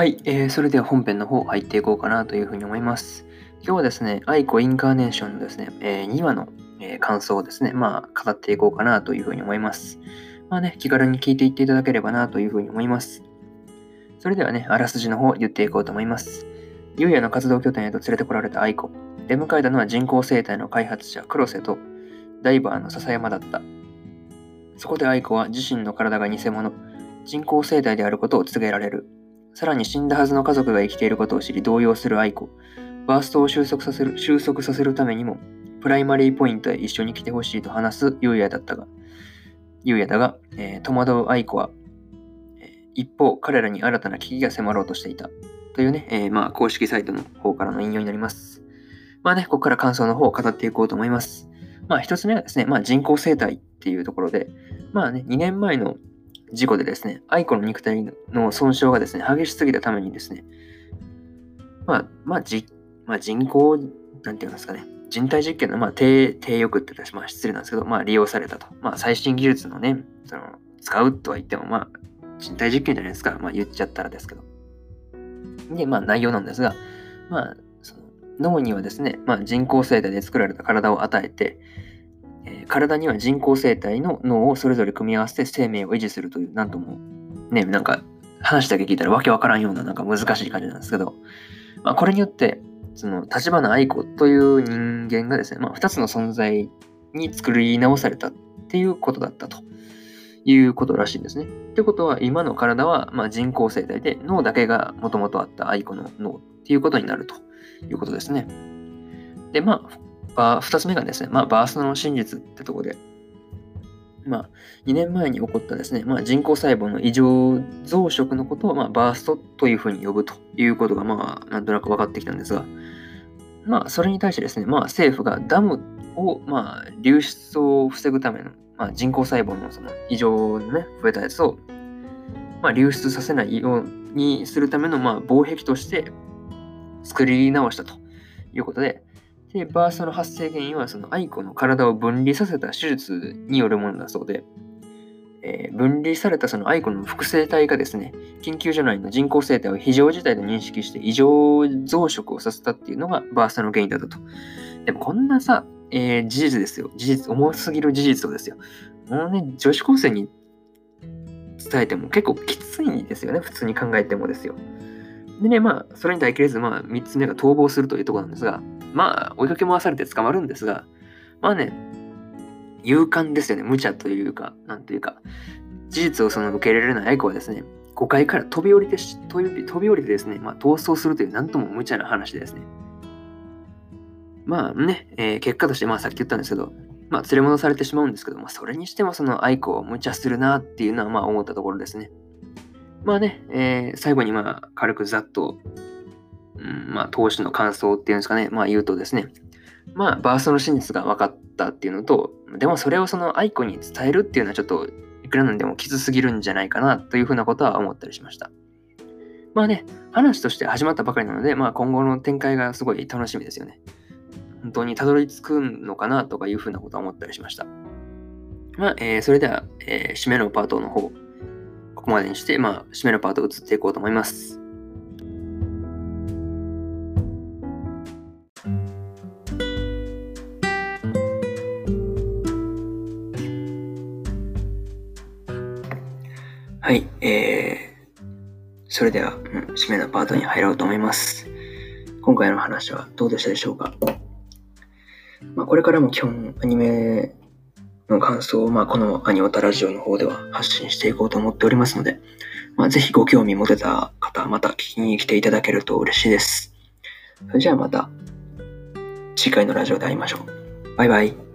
はい、えーそれでは本編の方入っていこうかなというふうに思います。今日はですね、アイコインカーネーションのですね、え2話の、え感想をですね、まあ、語っていこうかなというふうに思います。まあね、気軽に聞いていっていただければなというふうに思います。それではね、あらすじの方いっていこうと思います。ゆうやの活動拠点へと連れてこられたアイコ。出迎えたのは人工生体の開発者黒瀬とダイバーの笹山だった。そこでアイコは自身の体が偽物、人工生体であることを告げられる。さらに死んだはずの家族が生きていることを知り動揺するアイコ。バーストを収束させる収束させるためにも、プライマリーポイントへ一緒に来てほしいと話すゆうやだったが、ゆうやだが、えー戸惑うアイコは、一方、彼らに新たな危機が迫ろうとしていた。というね、えーまあ、公式サイトの方からの引用になります。まあね、ここから感想の方を語っていこうと思います。まあ、一つ目はですね、まあ、人工生体っていうところで、まあね、2年前の事故でですね、アイコの肉体の損傷がですね、激しすぎたためにですね、まあ、まあ、じまあ、人工、なんていうんですかね、人体実験の、まあ、体、体よくって言ったら、まあ、失礼なんですけど、まあ、利用されたと。まあ、最新技術のね、その、使うとは言っても、まあ、人体実験じゃないですか。まあ、言っちゃったらですけど。で、まあ、内容なんですが、まあ、その脳にはですね、まあ、人工生態で作られた体を与えて、えー体には人工生態の脳をそれぞれ組み合わせて生命を維持するという、なんとも、ね、なんか、話だけ聞いたらわけわからんような、なんか難しい感じなんですけど、まあ、これによって、その、立花愛子という人間がですね、まあ、二つの存在に作り直されたっていうことだったということらしいんですね。ってことは、今の体は、ま、人工生態で、脳だけがもともとあった愛子の脳っていうことになるということですね。で、まあ、バー二つ目がですね、まあ、バーストの真実ってとこで、まあ、2年前に起こったですね、まあ、人工細胞の異常増殖のことを、まあ、バーストというふうに呼ぶということが、まあ、なんとなく分かってきたんですが、まあ、それに対してですね、まあ、政府がダムを、まあ、流出を防ぐための、まあ、人工細胞のその異常のね、増えたやつを、まあ、流出させないようにするための、まあ、防壁として作り直したということで、で、バーストの発生原因は、そのアイコの体を分離させた手術によるものだそうで、えー分離されたそのアイコの複製体がですね、研究所内の人工生体を非常事態と認識して異常増殖をさせたっていうのがバーストの原因だったと。でもこんなさ、えー事実ですよ。事実、重すぎる事実をですよ。もうね、女子高生に伝えても結構きついんですよね。普通に考えてもですよ。でね、まあ、それに耐えきれず、まあ、3つ目が逃亡するというところなんですが、まあ、追いかけ回されて捕まるんですが、まあね、勇敢ですよね。無茶というか、なんというか、事実をその受け入れられない愛子はですね、5階から飛び降りて、飛び飛び降りてですね、まあ、逃走するという、なんとも無茶な話でですね。まあね、えー結果として、まあさっき言ったんですけど、まあ連れ戻されてしまうんですけど、まあそれにしてもその愛子を無茶するなっていうのはまあ思ったところですね。まあね、えー最後にまあ軽くざっと、まあ投資の感想っていうんですかね、まあ言うとですね、まあバーストの真実が分かったっていうのと、でもそれをその愛子に伝えるっていうのはちょっといくらなんでもきつすぎるんじゃないかなというふうなことは思ったりしました。まあね、話として始まったばかりなので、まあ今後の展開がすごい楽しみですよね。本当にたどり着くのかなとかいうふうなことは思ったりしました。まあ、えーそれでは、えー締めのパートの方、ここまでにして、まあ、締めのパートを移っていこうと思います。はい、えー、それでは、うん締めのパートに入ろうと思います。今回の話はどうでしたでしょうか？まあ、これからも基本アニメの感想を、まあ、このアニオタラジオの方では発信していこうと思っておりますので、まあ、ぜひご興味持てた方また聞きに来ていただけると嬉しいです。それじゃあまた次回のラジオで会いましょう。バイバイ。